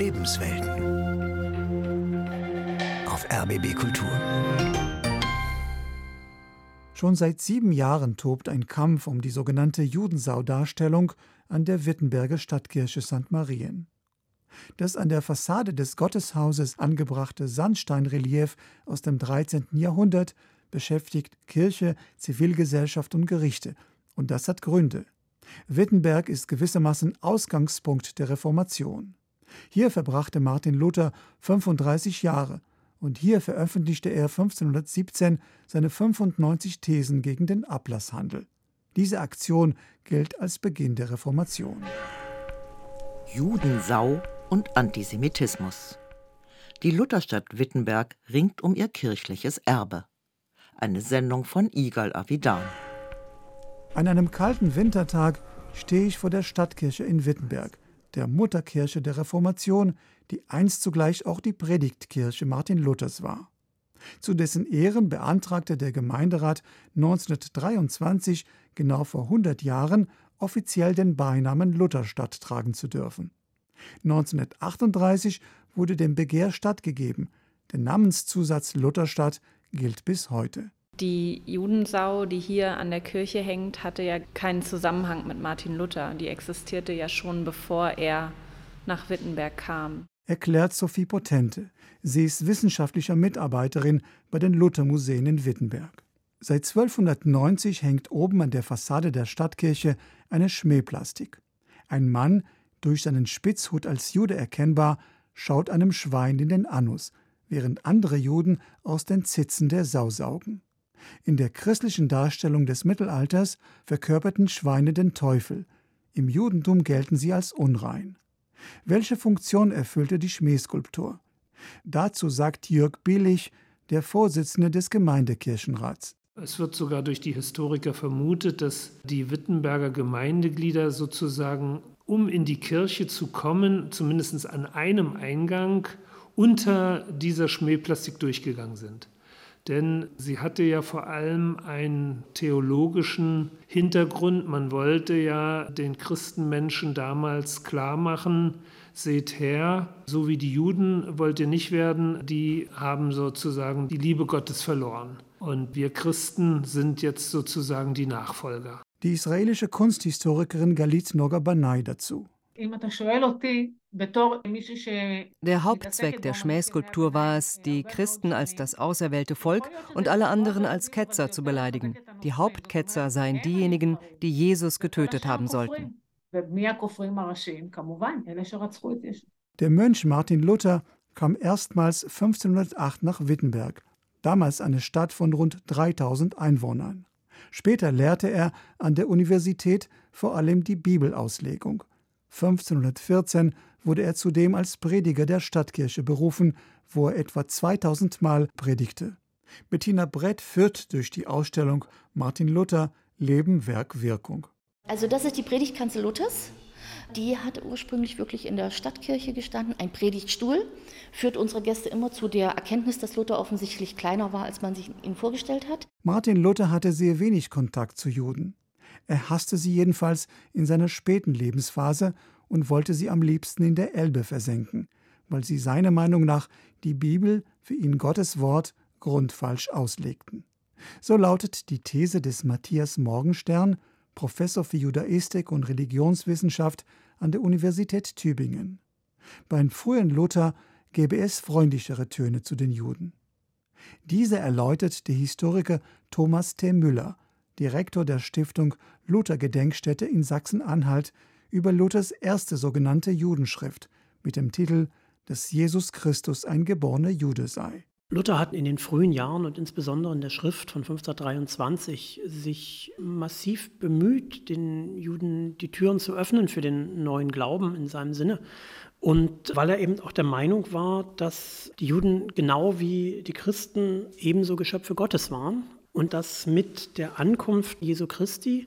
Lebenswelten. Auf RBB Kultur. Schon seit sieben Jahren tobt ein Kampf um die sogenannte Judensau-Darstellung an der Wittenberger Stadtkirche St. Marien. Das an der Fassade des Gotteshauses angebrachte Sandsteinrelief aus dem 13. Jahrhundert beschäftigt Kirche, Zivilgesellschaft und Gerichte. Und das hat Gründe. Wittenberg ist gewissermaßen Ausgangspunkt der Reformation. Hier verbrachte Martin Luther 35 Jahre und hier veröffentlichte er 1517 seine 95 Thesen gegen den Ablasshandel. Diese Aktion gilt als Beginn der Reformation. Judensau und Antisemitismus. Die Lutherstadt Wittenberg ringt um ihr kirchliches Erbe. Eine Sendung von Igal Avidan. An einem kalten Wintertag stehe ich vor der Stadtkirche in Wittenberg, der Mutterkirche der Reformation, die einst zugleich auch die Predigtkirche Martin Luthers war. Zu dessen Ehren beantragte der Gemeinderat 1923, genau vor 100 Jahren, offiziell den Beinamen Lutherstadt tragen zu dürfen. 1938 wurde dem Begehr stattgegeben. Der Namenszusatz Lutherstadt gilt bis heute. Die Judensau, die hier an der Kirche hängt, hatte ja keinen Zusammenhang mit Martin Luther. Die existierte ja schon bevor er nach Wittenberg kam. Erklärt Sophie Potente. Sie ist wissenschaftlicher Mitarbeiterin bei den Luthermuseen in Wittenberg. Seit 1290 hängt oben an der Fassade der Stadtkirche eine Schmähplastik. Ein Mann, durch seinen Spitzhut als Jude erkennbar, schaut einem Schwein in den Anus, während andere Juden aus den Zitzen der Sau saugen. In der christlichen Darstellung des Mittelalters verkörperten Schweine den Teufel. Im Judentum gelten sie als unrein. Welche Funktion erfüllte die Schmähskulptur? Dazu sagt Jörg Billig, der Vorsitzende des Gemeindekirchenrats. Es wird sogar durch die Historiker vermutet, dass die Wittenberger Gemeindeglieder sozusagen, um in die Kirche zu kommen, zumindest an einem Eingang unter dieser Schmähplastik durchgegangen sind. Denn sie hatte ja vor allem einen theologischen Hintergrund. Man wollte ja den Christenmenschen damals klar machen, seht her, so wie die Juden wollt ihr nicht werden, die haben sozusagen die Liebe Gottes verloren. Und wir Christen sind jetzt sozusagen die Nachfolger. Die israelische Kunsthistorikerin Galit Noga Banai dazu. Der Hauptzweck der Schmähskulptur war es, die Christen als das auserwählte Volk und alle anderen als Ketzer zu beleidigen. Die Hauptketzer seien diejenigen, die Jesus getötet haben sollten. Der Mönch Martin Luther kam erstmals 1508 nach Wittenberg, damals eine Stadt von rund 3000 Einwohnern. Später lehrte er an der Universität vor allem die Bibelauslegung. 1514 wurde er zudem als Prediger der Stadtkirche berufen, wo er etwa 2000 Mal predigte. Bettina Brett führt durch die Ausstellung Martin Luther Leben, Werk, Wirkung. Also das ist die Predigtkanzel Luthers. Die hat ursprünglich wirklich in der Stadtkirche gestanden. Ein Predigtstuhl führt unsere Gäste immer zu der Erkenntnis, dass Luther offensichtlich kleiner war, als man sich ihn vorgestellt hat. Martin Luther hatte sehr wenig Kontakt zu Juden. Er hasste sie jedenfalls in seiner späten Lebensphase und wollte sie am liebsten in der Elbe versenken, weil sie seiner Meinung nach die Bibel, für ihn Gottes Wort, grundfalsch auslegten. So lautet die These des Matthias Morgenstern, Professor für Judaistik und Religionswissenschaft an der Universität Tübingen. Beim frühen Luther gäbe es freundlichere Töne zu den Juden. Diese erläutert der Historiker Thomas T. Müller Direktor der Stiftung Luther Gedenkstätte in Sachsen-Anhalt, über Luthers erste sogenannte Judenschrift mit dem Titel dass Jesus Christus ein geborener Jude sei. Luther hat in den frühen Jahren und insbesondere in der Schrift von 1523 sich massiv bemüht, den Juden die Türen zu öffnen für den neuen Glauben in seinem Sinne. Und weil er eben auch der Meinung war, dass die Juden genau wie die Christen ebenso Geschöpfe Gottes waren und dass mit der Ankunft Jesu Christi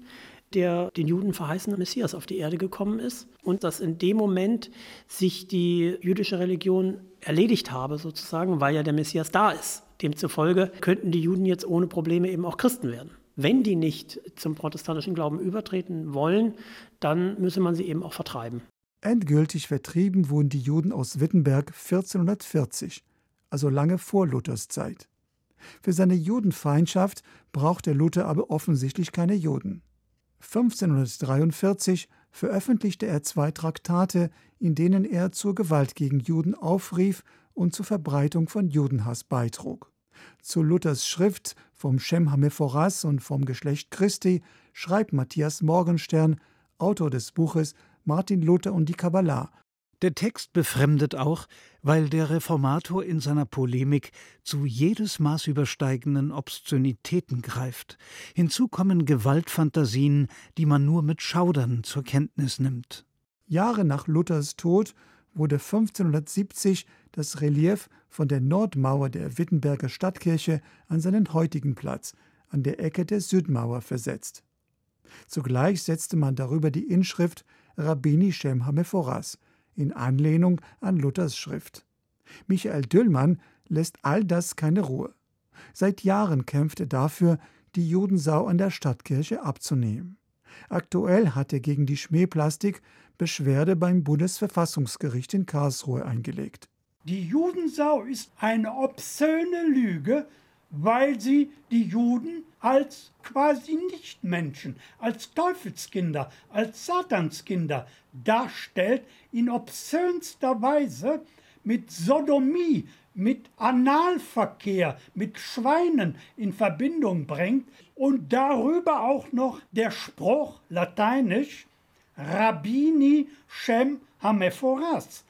der den Juden verheißene Messias auf die Erde gekommen ist und dass in dem Moment sich die jüdische Religion erledigt habe, sozusagen, weil ja der Messias da ist. Demzufolge könnten die Juden jetzt ohne Probleme eben auch Christen werden. Wenn die nicht zum protestantischen Glauben übertreten wollen, dann müsse man sie eben auch vertreiben. Endgültig vertrieben wurden die Juden aus Wittenberg 1440, also lange vor Luthers Zeit. Für seine Judenfeindschaft brauchte Luther aber offensichtlich keine Juden. 1543 veröffentlichte er zwei Traktate, in denen er zur Gewalt gegen Juden aufrief und zur Verbreitung von Judenhass beitrug. Zu Luthers Schrift vom Shem Hamephoras und vom Geschlecht Christi schreibt Matthias Morgenstern, Autor des Buches Martin Luther und die Kabbalah, der Text befremdet auch, weil der Reformator in seiner Polemik zu jedes Maß übersteigenden Obszönitäten greift. Hinzu kommen Gewaltfantasien, die man nur mit Schaudern zur Kenntnis nimmt. Jahre nach Luthers Tod wurde 1570 das Relief von der Nordmauer der Wittenberger Stadtkirche an seinen heutigen Platz, an der Ecke der Südmauer, versetzt. Zugleich setzte man darüber die Inschrift Rabbini Shem Hamephoras, in Anlehnung an Luthers Schrift. Michael Düllmann lässt all das keine Ruhe. Seit Jahren kämpft er dafür, die Judensau an der Stadtkirche abzunehmen. Aktuell hat er gegen die Schmähplastik Beschwerde beim Bundesverfassungsgericht in Karlsruhe eingelegt. Die Judensau ist eine obszöne Lüge, weil sie die Juden als quasi Nichtmenschen, als Teufelskinder, als Satanskinder darstellt, in obszönster Weise mit Sodomie, mit Analverkehr, mit Schweinen in Verbindung bringt und darüber auch noch der Spruch lateinisch Rabbini Shem Hamephoras.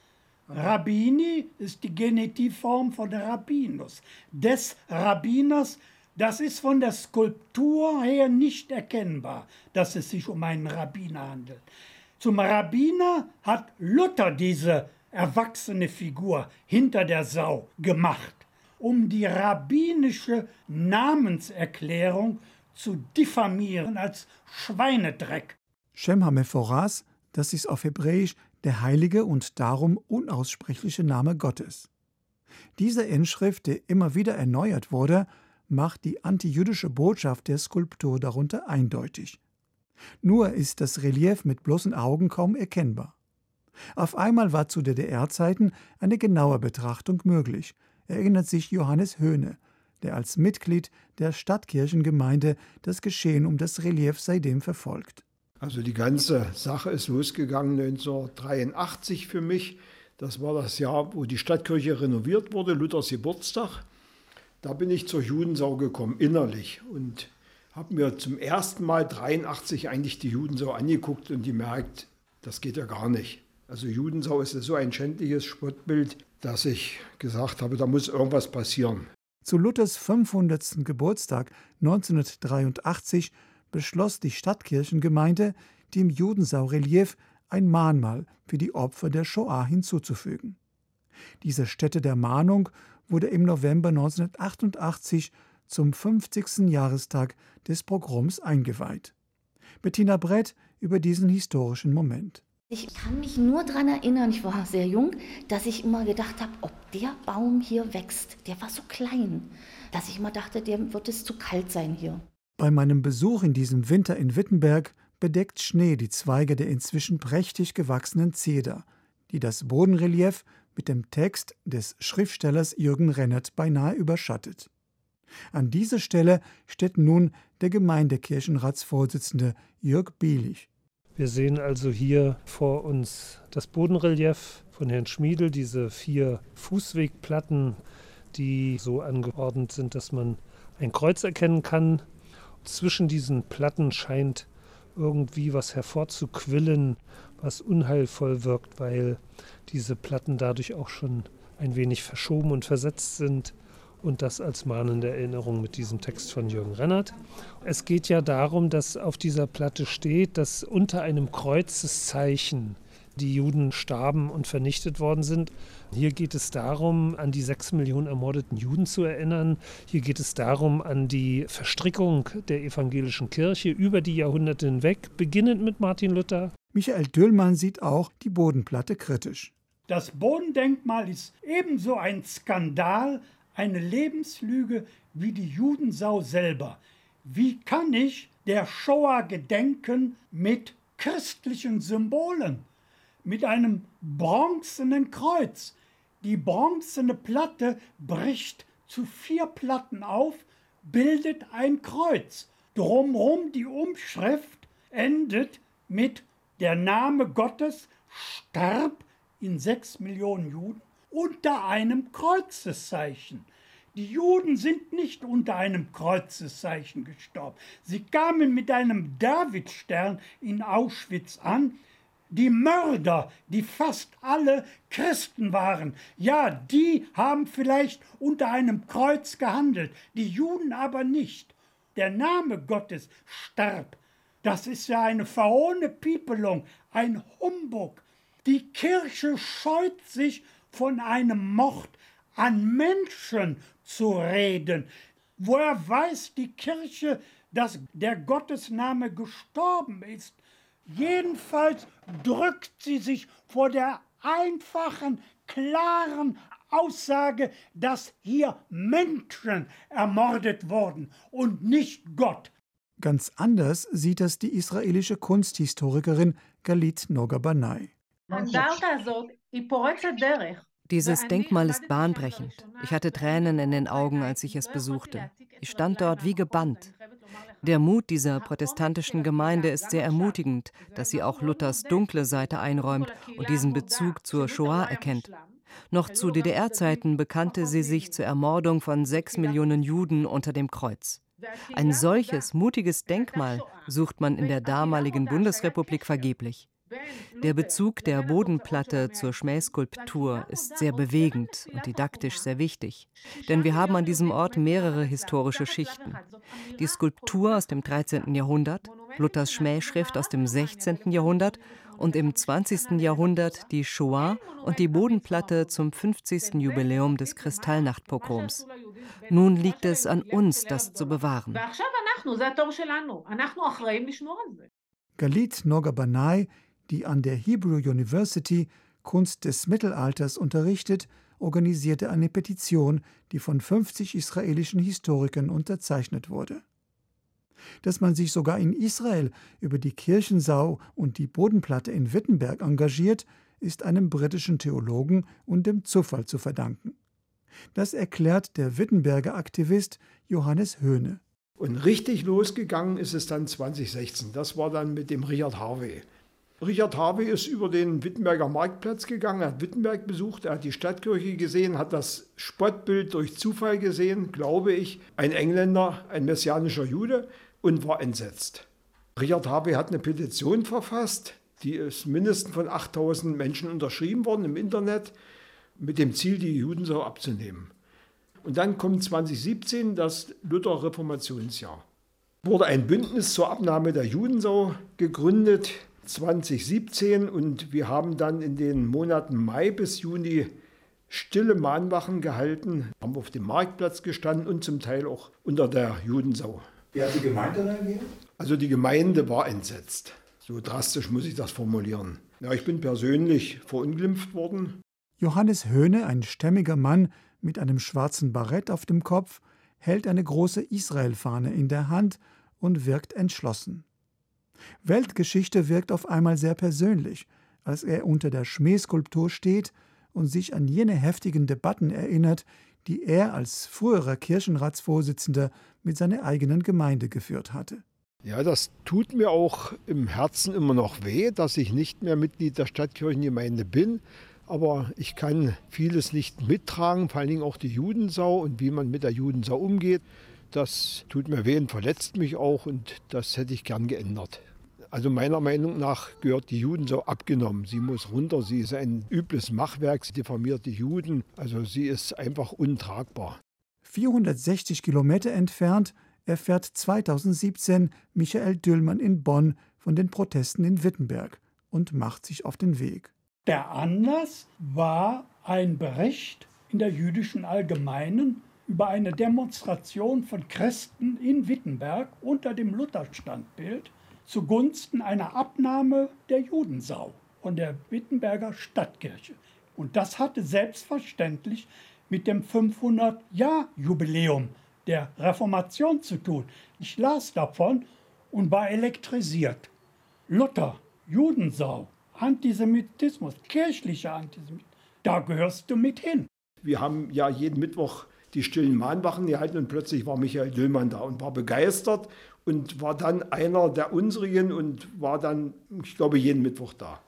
Rabbini ist die Genitivform von der Rabbinus, des Rabbiners. Das ist von der Skulptur her nicht erkennbar, dass es sich um einen Rabbiner handelt. Zum Rabbiner hat Luther diese erwachsene Figur hinter der Sau gemacht, um die rabbinische Namenserklärung zu diffamieren als Schweinedreck. Shem HaMephoras, das ist auf Hebräisch der heilige und darum unaussprechliche Name Gottes. Diese Inschrift, die immer wieder erneuert wurde, macht die antijüdische Botschaft der Skulptur darunter eindeutig. Nur ist das Relief mit bloßen Augen kaum erkennbar. Auf einmal war zu DDR-Zeiten eine genaue Betrachtung möglich, erinnert sich Johannes Höhne, der als Mitglied der Stadtkirchengemeinde das Geschehen um das Relief seitdem verfolgt. Also die ganze Sache ist losgegangen 1983 für mich. Das war das Jahr, wo die Stadtkirche renoviert wurde, Luthers Geburtstag. Da bin ich zur Judensau gekommen, innerlich. Und habe mir zum ersten Mal 83 eigentlich die Judensau angeguckt und gemerkt, das geht ja gar nicht. Also Judensau ist so ein schändliches Spottbild, dass ich gesagt habe, da muss irgendwas passieren. Zu Luthers 500. Geburtstag 1983 beschloss die Stadtkirchengemeinde, dem Judensau-Relief ein Mahnmal für die Opfer der Shoah hinzuzufügen. Diese Stätte der Mahnung wurde im November 1988 zum 50. Jahrestag des Pogroms eingeweiht. Bettina Brett über diesen historischen Moment. Ich kann mich nur daran erinnern, ich war sehr jung, dass ich immer gedacht habe, ob der Baum hier wächst. Der war so klein, dass ich immer dachte, der wird es zu kalt sein hier. Bei meinem Besuch in diesem Winter in Wittenberg bedeckt Schnee die Zweige der inzwischen prächtig gewachsenen Zeder, die das Bodenrelief mit dem Text des Schriftstellers Jürgen Rennert beinahe überschattet. An dieser Stelle steht nun der Gemeindekirchenratsvorsitzende Jörg Bielich. Wir sehen also hier vor uns das Bodenrelief von Herrn Schmiedel, diese vier Fußwegplatten, die so angeordnet sind, dass man ein Kreuz erkennen kann. Zwischen diesen Platten scheint irgendwie was hervorzuquillen, was unheilvoll wirkt, weil diese Platten dadurch auch schon ein wenig verschoben und versetzt sind und das als mahnende Erinnerung mit diesem Text von Jürgen Rennert. Es geht ja darum, dass auf dieser Platte steht, dass unter einem Kreuzeszeichen die Juden starben und vernichtet worden sind. Hier geht es darum, an die sechs Millionen ermordeten Juden zu erinnern. Hier geht es darum, an die Verstrickung der evangelischen Kirche über die Jahrhunderte hinweg, beginnend mit Martin Luther. Michael Düllmann sieht auch die Bodenplatte kritisch. Das Bodendenkmal ist ebenso ein Skandal eine Lebenslüge wie die Judensau selber. Wie kann ich der Shoah gedenken mit christlichen Symbolen? Mit einem bronzenen Kreuz. Die bronzene Platte bricht zu vier Platten auf, bildet ein Kreuz. Drumherum die Umschrift endet mit der Name Gottes starb in sechs Millionen Juden unter einem Kreuzeszeichen. Die Juden sind nicht unter einem Kreuzeszeichen gestorben. Sie kamen mit einem Davidstern in Auschwitz an. Die Mörder, die fast alle Christen waren, ja, die haben vielleicht unter einem Kreuz gehandelt, die Juden aber nicht. Der Name Gottes starb. Das ist ja eine verhohne Piepelung, ein Humbug. Die Kirche scheut sich von einem Mord an Menschen zu reden. Woher weiß die Kirche, dass der Gottesname gestorben ist? Jedenfalls drückt sie sich vor der einfachen, klaren Aussage, dass hier Menschen ermordet wurden und nicht Gott. Ganz anders sieht das die israelische Kunsthistorikerin Galit Nogabanai. Dieses Denkmal ist bahnbrechend. Ich hatte Tränen in den Augen, als ich es besuchte. Ich stand dort wie gebannt. Der Mut dieser protestantischen Gemeinde ist sehr ermutigend, dass sie auch Luthers dunkle Seite einräumt und diesen Bezug zur Shoah erkennt. Noch zu DDR-Zeiten bekannte sie sich zur Ermordung von sechs Millionen Juden unter dem Kreuz. Ein solches mutiges Denkmal sucht man in der damaligen Bundesrepublik vergeblich. Der Bezug der Bodenplatte zur Schmähskulptur ist sehr bewegend und didaktisch sehr wichtig, denn wir haben an diesem Ort mehrere historische Schichten. Die Skulptur aus dem 13. Jahrhundert, Luthers Schmähschrift aus dem 16. Jahrhundert und im 20. Jahrhundert die Shoah und die Bodenplatte zum 50. Jubiläum des Kristallnachtpogroms. Nun liegt es an uns, das zu bewahren. Galit Nogabanai die an der Hebrew University Kunst des Mittelalters unterrichtet, organisierte eine Petition, die von 50 israelischen Historikern unterzeichnet wurde. Dass man sich sogar in Israel über die Kirchensau und die Bodenplatte in Wittenberg engagiert, ist einem britischen Theologen und dem Zufall zu verdanken. Das erklärt der Wittenberger Aktivist Johannes Höhne. Und richtig losgegangen ist es dann 2016. Das war dann mit dem Richard Harvey. Richard Harvey ist über den Wittenberger Marktplatz gegangen, hat Wittenberg besucht, er hat die Stadtkirche gesehen, hat das Spottbild durch Zufall gesehen, glaube ich, ein Engländer, ein messianischer Jude und war entsetzt. Richard Harvey hat eine Petition verfasst, die ist mindestens von 8000 Menschen unterschrieben worden im Internet, mit dem Ziel, die Juden so abzunehmen. Und dann kommt 2017 das Luther-Reformationsjahr. Wurde ein Bündnis zur Abnahme der Judensau gegründet, 2017 und wir haben dann in den Monaten Mai bis Juni stille Mahnwachen gehalten, haben auf dem Marktplatz gestanden und zum Teil auch unter der Judensau. Wie hat die Gemeinde reagiert? Also die Gemeinde war entsetzt. So drastisch muss ich das formulieren. Ja, ich bin persönlich verunglimpft worden. Johannes Höhne, ein stämmiger Mann mit einem schwarzen Barett auf dem Kopf, hält eine große Israelfahne in der Hand und wirkt entschlossen. Weltgeschichte wirkt auf einmal sehr persönlich, als er unter der Schmähskulptur steht und sich an jene heftigen Debatten erinnert, die er als früherer Kirchenratsvorsitzender mit seiner eigenen Gemeinde geführt hatte. Ja, das tut mir auch im Herzen immer noch weh, dass ich nicht mehr Mitglied der Stadtkirchengemeinde bin. Aber ich kann vieles nicht mittragen, vor allen Dingen auch die Judensau und wie man mit der Judensau umgeht. Das tut mir weh und verletzt mich auch und das hätte ich gern geändert. Also meiner Meinung nach gehört die Juden so abgenommen. Sie muss runter, sie ist ein übles Machwerk, sie diffamiert die Juden. Also sie ist einfach untragbar. 460 Kilometer entfernt erfährt 2017 Michael Düllmann in Bonn von den Protesten in Wittenberg und macht sich auf den Weg. Der Anlass war ein Bericht in der jüdischen Allgemeinen über eine Demonstration von Christen in Wittenberg unter dem Lutherstandbild zugunsten einer Abnahme der Judensau von der Wittenberger Stadtkirche. Und das hatte selbstverständlich mit dem 500-Jahr-Jubiläum der Reformation zu tun. Ich las davon und war elektrisiert. Luther, Judensau, Antisemitismus, kirchlicher Antisemitismus. Da gehörst du mit hin. Wir haben ja jeden Mittwoch die stillen Mahnwachen gehalten und plötzlich war Michael Dillmann da und war begeistert und war dann einer der unsrigen und war dann, ich glaube, jeden Mittwoch da.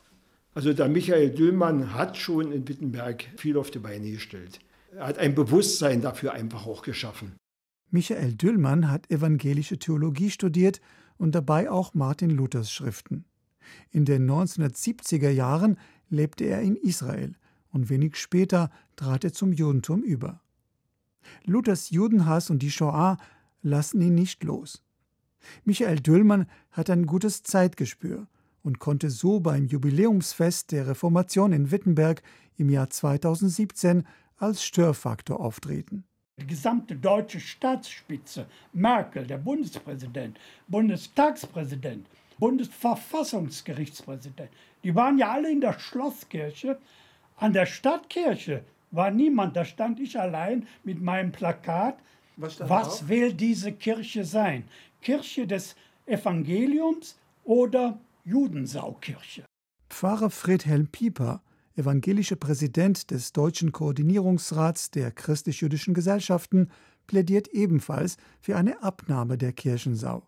Also der Michael Dillmann hat schon in Wittenberg viel auf die Beine gestellt. Er hat ein Bewusstsein dafür einfach auch geschaffen. Michael Düllmann hat evangelische Theologie studiert und dabei auch Martin Luthers Schriften. In den 1970er Jahren lebte er in Israel und wenig später trat er zum Judentum über. Luthers Judenhass und die Shoah lassen ihn nicht los. Michael Düllmann hat ein gutes Zeitgespür und konnte so beim Jubiläumsfest der Reformation in Wittenberg im Jahr 2017 als Störfaktor auftreten. Die gesamte deutsche Staatsspitze, Merkel, der Bundespräsident, Bundestagspräsident, Bundesverfassungsgerichtspräsident, die waren ja alle in der Schlosskirche. An der Stadtkirche war niemand, da stand ich allein mit meinem Plakat. Was, was will diese Kirche sein? Kirche des Evangeliums oder Judensaukirche? Pfarrer Friedhelm Pieper evangelische Präsident des Deutschen Koordinierungsrats der christlich-jüdischen Gesellschaften, plädiert ebenfalls für eine Abnahme der Kirchensau.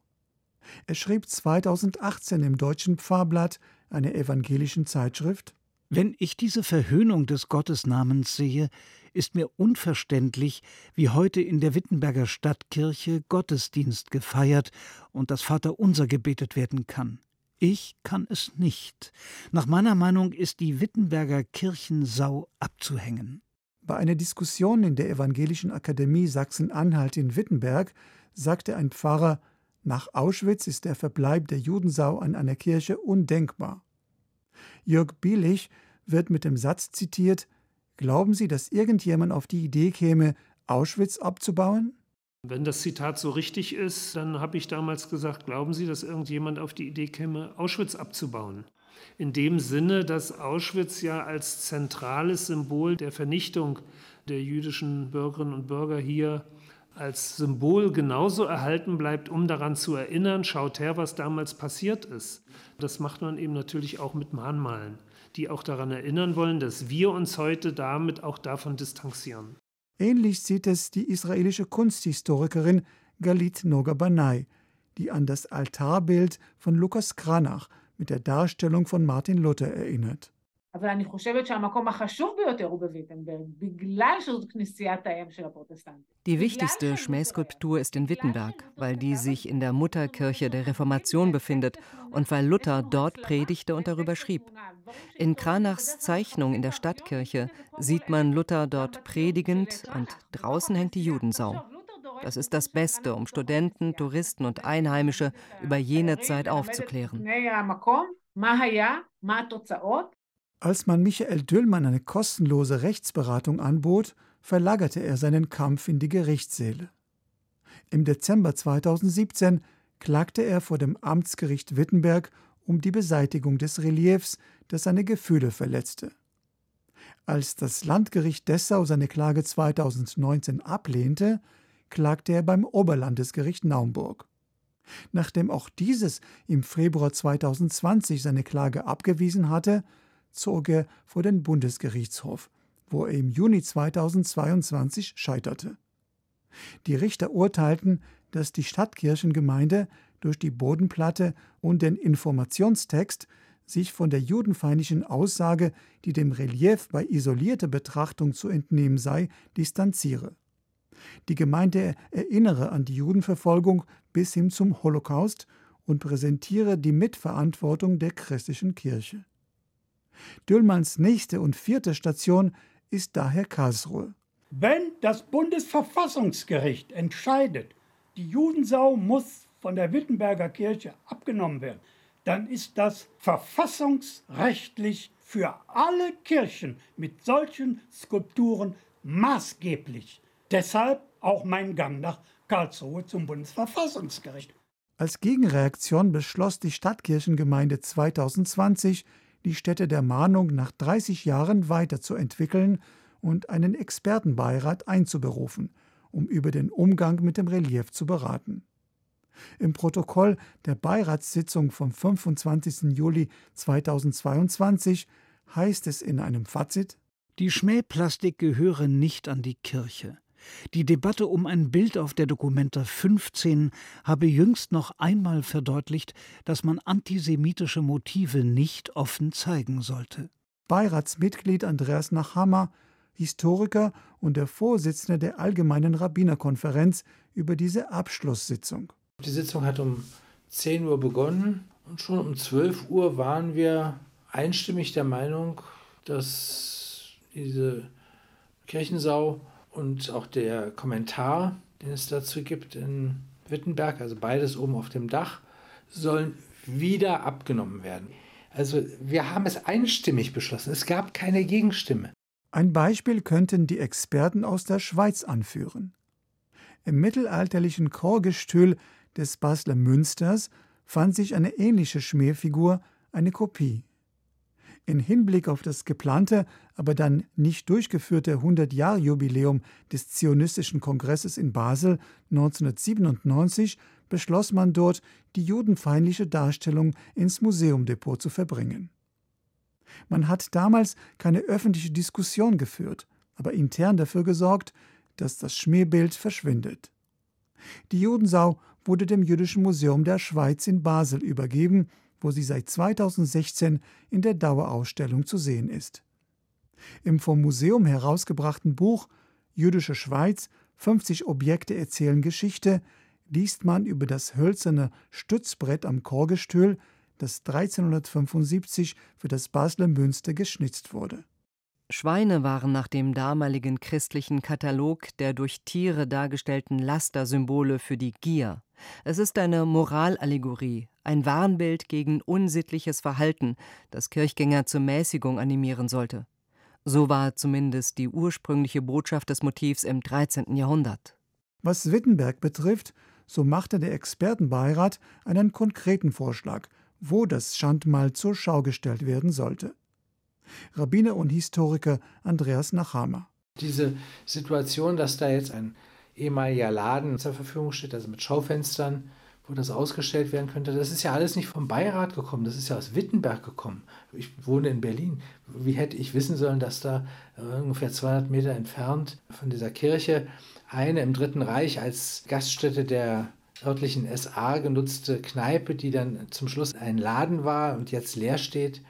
Er schrieb 2018 im Deutschen Pfarrblatt, einer evangelischen Zeitschrift, Wenn ich diese Verhöhnung des Gottesnamens sehe, ist mir unverständlich, wie heute in der Wittenberger Stadtkirche Gottesdienst gefeiert und das Vaterunser gebetet werden kann. Ich kann es nicht. Nach meiner Meinung ist die Wittenberger Kirchensau abzuhängen. Bei einer Diskussion in der Evangelischen Akademie Sachsen-Anhalt in Wittenberg sagte ein Pfarrer, nach Auschwitz ist der Verbleib der Judensau an einer Kirche undenkbar. Jörg Bielich wird mit dem Satz zitiert: Glauben Sie, dass irgendjemand auf die Idee käme, Auschwitz abzubauen? Wenn das Zitat so richtig ist, dann habe ich damals gesagt, glauben Sie, dass irgendjemand auf die Idee käme, Auschwitz abzubauen? In dem Sinne, dass Auschwitz ja als zentrales Symbol der Vernichtung der jüdischen Bürgerinnen und Bürger hier als Symbol genauso erhalten bleibt, um daran zu erinnern, schaut her, was damals passiert ist. Das macht man eben natürlich auch mit Mahnmalen, die auch daran erinnern wollen, dass wir uns heute damit auch davon distanzieren. Ähnlich sieht es die israelische Kunsthistorikerin Galit Noga-Banai, die an das Altarbild von Lukas Kranach mit der Darstellung von Martin Luther erinnert. Die wichtigste Schmähskulptur ist in Wittenberg, weil die sich in der Mutterkirche der Reformation befindet und weil Luther dort predigte und darüber schrieb. In Kranachs Zeichnung in der Stadtkirche sieht man Luther dort predigend und draußen hängt die Judensau. Das ist das Beste, um Studenten, Touristen und Einheimische über jene Zeit aufzuklären. Als man Michael Düllmann eine kostenlose Rechtsberatung anbot, verlagerte er seinen Kampf in die Gerichtssäle. Im Dezember 2017 klagte er vor dem Amtsgericht Wittenberg um die Beseitigung des Reliefs, das seine Gefühle verletzte. Als das Landgericht Dessau seine Klage 2019 ablehnte, klagte er beim Oberlandesgericht Naumburg. Nachdem auch dieses im Februar 2020 seine Klage abgewiesen hatte, zog er vor den Bundesgerichtshof, wo er im Juni 2022 scheiterte. Die Richter urteilten, dass die Stadtkirchengemeinde durch die Bodenplatte und den Informationstext sich von der judenfeindlichen Aussage, die dem Relief bei isolierter Betrachtung zu entnehmen sei, distanziere. Die Gemeinde erinnere an die Judenverfolgung bis hin zum Holocaust und präsentiere die Mitverantwortung der christlichen Kirche. Döllmanns nächste und vierte Station ist daher Karlsruhe. Wenn das Bundesverfassungsgericht entscheidet, die Judensau muss von der Wittenberger Kirche abgenommen werden, dann ist das verfassungsrechtlich für alle Kirchen mit solchen Skulpturen maßgeblich. Deshalb auch mein Gang nach Karlsruhe zum Bundesverfassungsgericht. Als Gegenreaktion beschloss die Stadtkirchengemeinde 2020, die Stätte der Mahnung nach 30 Jahren weiterzuentwickeln und einen Expertenbeirat einzuberufen, um über den Umgang mit dem Relief zu beraten. Im Protokoll der Beiratssitzung vom 25. Juli 2022 heißt es in einem Fazit Die Schmähplastik gehöre nicht an die Kirche. Die Debatte um ein Bild auf der Dokumenta 15 habe jüngst noch einmal verdeutlicht, dass man antisemitische Motive nicht offen zeigen sollte. Beiratsmitglied Andreas Nachhammer, Historiker und der Vorsitzende der Allgemeinen Rabbinerkonferenz über diese Abschlusssitzung. Die Sitzung hat um 10 Uhr begonnen und schon um 12 Uhr waren wir einstimmig der Meinung, dass diese Kirchensau und auch der Kommentar, den es dazu gibt in Wittenberg, also beides oben auf dem Dach, sollen wieder abgenommen werden. Also wir haben es einstimmig beschlossen. Es gab keine Gegenstimme. Ein Beispiel könnten die Experten aus der Schweiz anführen. Im mittelalterlichen Chorgestühl des Basler Münsters fand sich eine ähnliche Schmähfigur, eine Kopie. In Hinblick auf das geplante, aber dann nicht durchgeführte 100-Jahr-Jubiläum des Zionistischen Kongresses in Basel 1997 beschloss man dort, die judenfeindliche Darstellung ins Museumdepot zu verbringen. Man hat damals keine öffentliche Diskussion geführt, aber intern dafür gesorgt, dass das Schmähbild verschwindet. Die Judensau wurde dem Jüdischen Museum der Schweiz in Basel übergeben wo sie seit 2016 in der Dauerausstellung zu sehen ist. Im vom Museum herausgebrachten Buch Jüdische Schweiz 50 Objekte erzählen Geschichte liest man über das hölzerne Stützbrett am Chorgestühl, das 1375 für das Basler Münster geschnitzt wurde. Schweine waren nach dem damaligen christlichen Katalog der durch Tiere dargestellten Lastersymbole für die Gier. Es ist eine Moralallegorie, ein Warnbild gegen unsittliches Verhalten, das Kirchgänger zur Mäßigung animieren sollte. So war zumindest die ursprüngliche Botschaft des Motivs im 13. Jahrhundert. Was Wittenberg betrifft, so machte der Expertenbeirat einen konkreten Vorschlag, wo das Schandmal zur Schau gestellt werden sollte. Rabbiner und Historiker Andreas Nachhammer. Diese Situation, dass da jetzt ein ehemaliger Laden zur Verfügung steht, also mit Schaufenstern, wo das ausgestellt werden könnte. Das ist ja alles nicht vom Beirat gekommen, das ist ja aus Wittenberg gekommen. Ich wohne in Berlin. Wie hätte ich wissen sollen, dass da ungefähr 200 Meter entfernt von dieser Kirche eine im Dritten Reich als Gaststätte der örtlichen SA genutzte Kneipe, die dann zum Schluss ein Laden war und jetzt leer steht.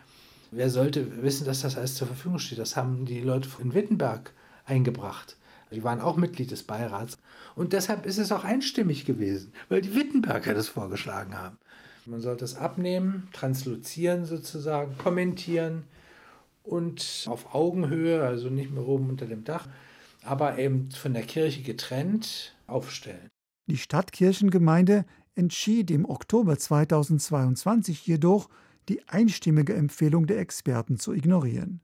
Wer sollte wissen, dass das alles zur Verfügung steht? Das haben die Leute in Wittenberg eingebracht. Die waren auch Mitglied des Beirats. Und deshalb ist es auch einstimmig gewesen, weil die Wittenberger das vorgeschlagen haben. Man sollte es abnehmen, transluzieren sozusagen, kommentieren und auf Augenhöhe, also nicht mehr oben unter dem Dach, aber eben von der Kirche getrennt aufstellen. Die Stadtkirchengemeinde entschied im Oktober 2022 jedoch, die einstimmige Empfehlung der Experten zu ignorieren.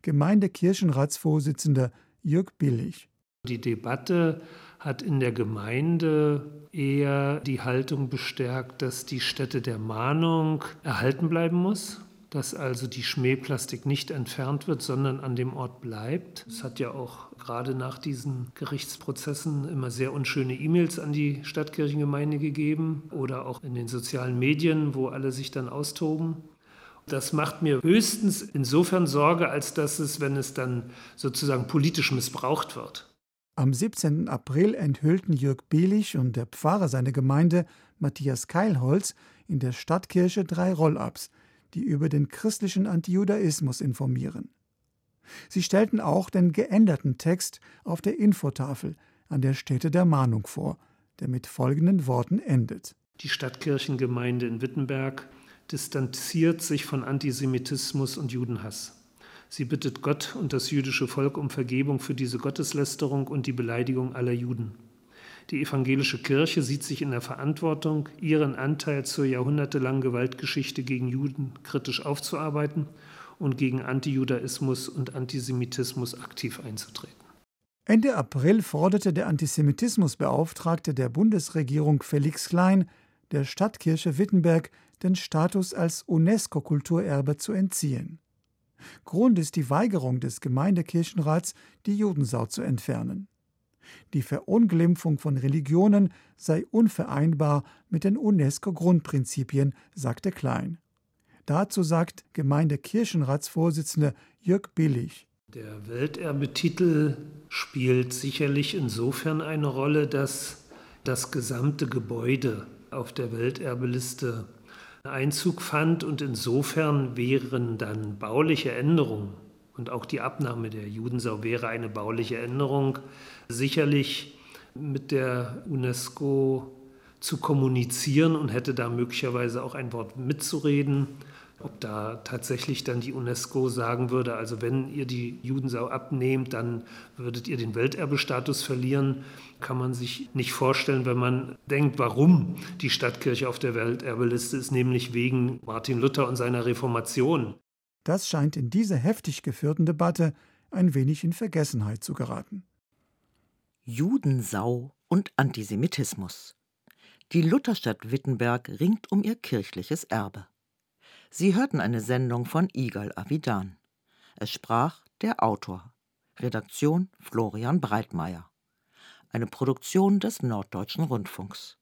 Gemeindekirchenratsvorsitzender Jörg Billig. Die Debatte hat in der Gemeinde eher die Haltung bestärkt, dass die Stätte der Mahnung erhalten bleiben muss, dass also die Schmähplastik nicht entfernt wird, sondern an dem Ort bleibt. Es hat ja auch gerade nach diesen Gerichtsprozessen immer sehr unschöne E-Mails an die Stadtkirchengemeinde gegeben oder auch in den sozialen Medien, wo alle sich dann austoben. Das macht mir höchstens insofern Sorge, als dass es, wenn es dann sozusagen politisch missbraucht wird. Am 17. April enthüllten Jörg Bielich und der Pfarrer seiner Gemeinde, Matthias Keilholz, in der Stadtkirche drei Roll-ups, die über den christlichen Antijudaismus informieren. Sie stellten auch den geänderten Text auf der Infotafel an der Stätte der Mahnung vor, der mit folgenden Worten endet. Die Stadtkirchengemeinde in Wittenberg distanziert sich von Antisemitismus und Judenhass. Sie bittet Gott und das jüdische Volk um Vergebung für diese Gotteslästerung und die Beleidigung aller Juden. Die evangelische Kirche sieht sich in der Verantwortung, ihren Anteil zur jahrhundertelangen Gewaltgeschichte gegen Juden kritisch aufzuarbeiten und gegen Antijudaismus und Antisemitismus aktiv einzutreten. Ende April forderte der Antisemitismusbeauftragte der Bundesregierung Felix Klein der Stadtkirche Wittenberg den Status als UNESCO-Kulturerbe zu entziehen. Grund ist die Weigerung des Gemeindekirchenrats, die Judensau zu entfernen. Die Verunglimpfung von Religionen sei unvereinbar mit den UNESCO-Grundprinzipien, sagte Klein. Dazu sagt Gemeindekirchenratsvorsitzende Jörg Billig. Der Welterbetitel spielt sicherlich insofern eine Rolle, dass das gesamte Gebäude auf der Welterbeliste Einzug fand und insofern wären dann bauliche Änderungen und auch die Abnahme der Judensau wäre eine bauliche Änderung, sicherlich mit der UNESCO zu kommunizieren und hätte da möglicherweise auch ein Wort mitzureden. Ob da tatsächlich dann die UNESCO sagen würde, also wenn ihr die Judensau abnehmt, dann würdet ihr den Welterbestatus verlieren, kann man sich nicht vorstellen, wenn man denkt, warum die Stadtkirche auf der Welterbeliste ist, nämlich wegen Martin Luther und seiner Reformation. Das scheint in dieser heftig geführten Debatte ein wenig in Vergessenheit zu geraten. Judensau und Antisemitismus. Die Lutherstadt Wittenberg ringt um ihr kirchliches Erbe. Sie hörten eine Sendung von Igal Avidan. Es sprach der Autor. Redaktion Florian Breitmeier. Eine Produktion des Norddeutschen Rundfunks.